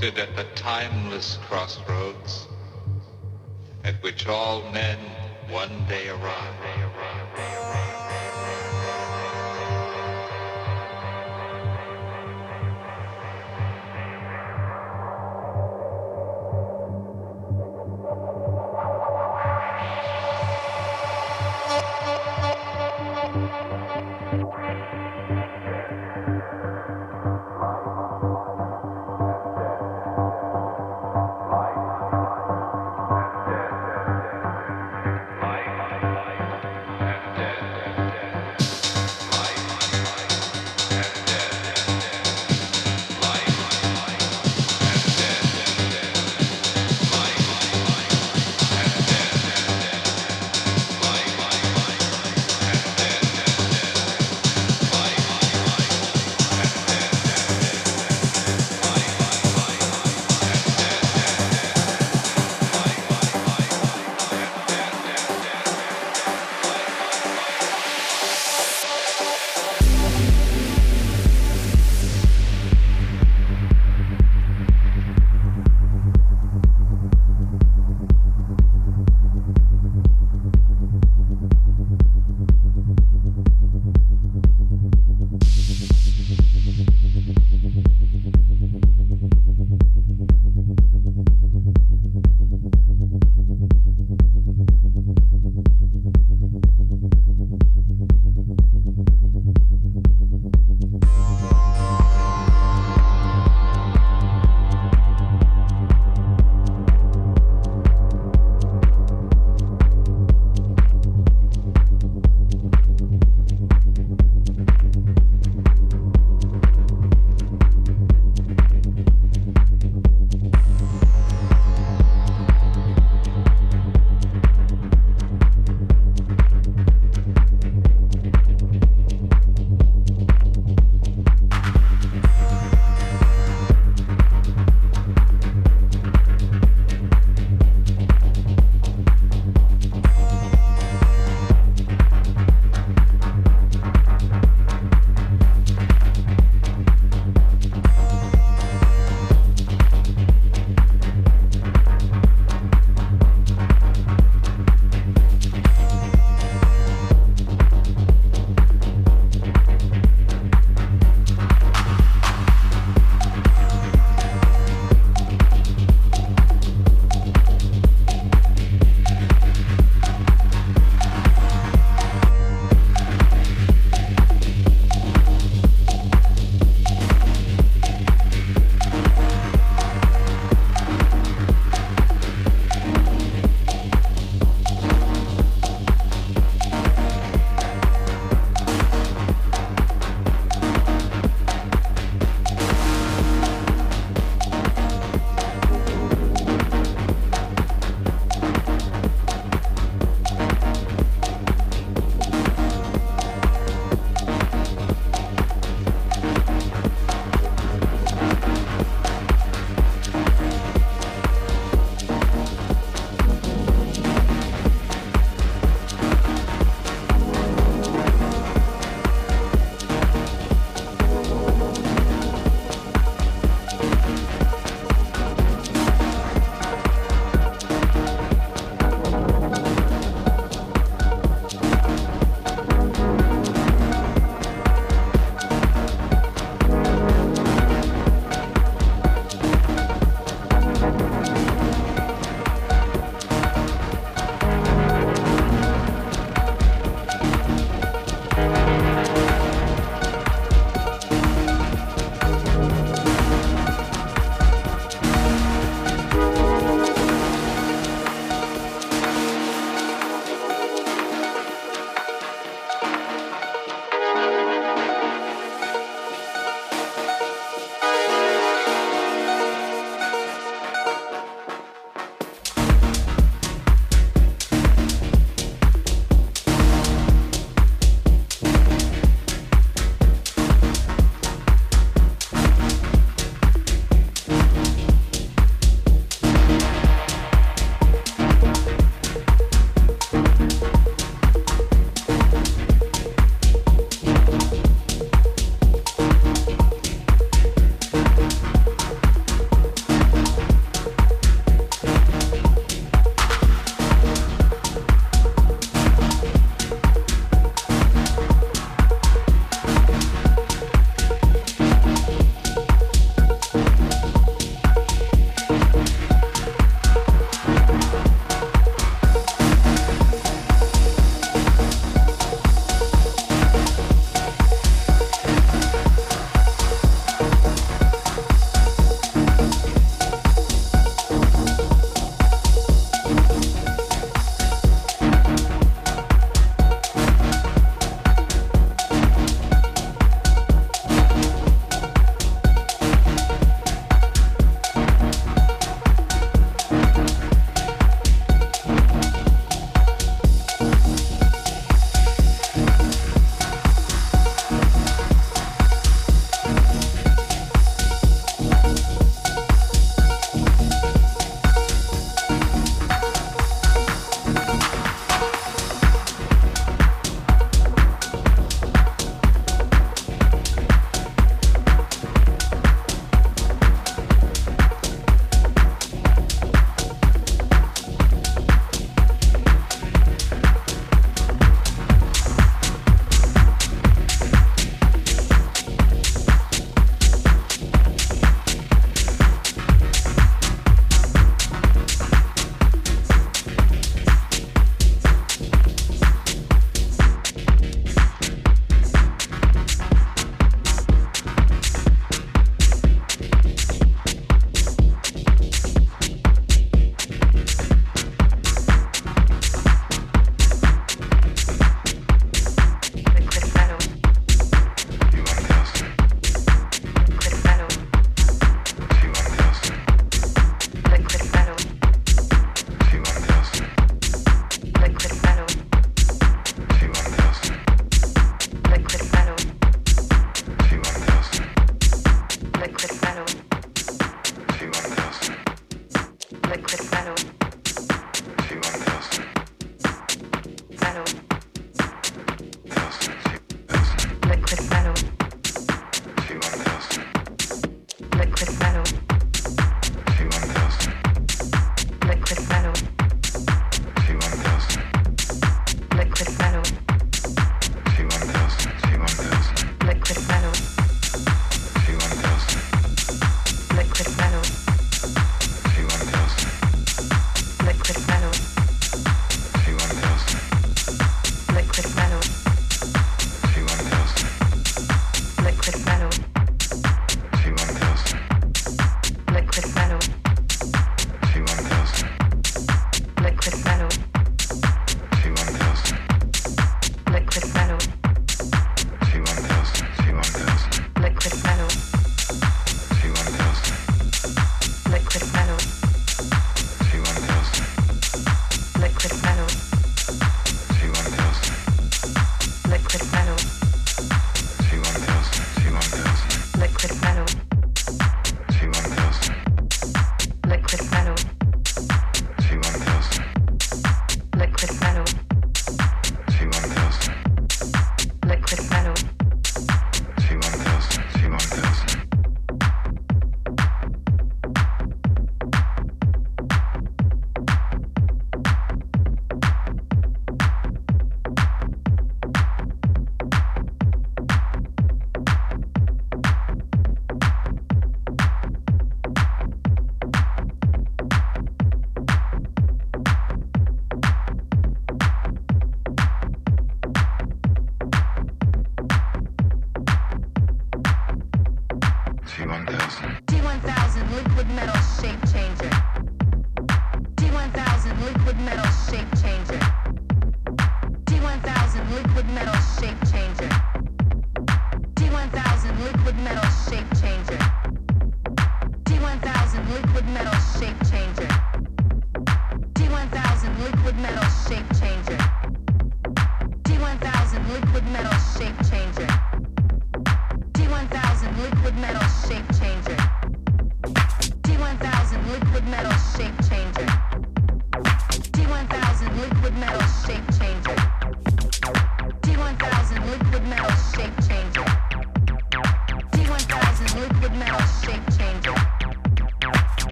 at the timeless crossroads at which all men one day arrive.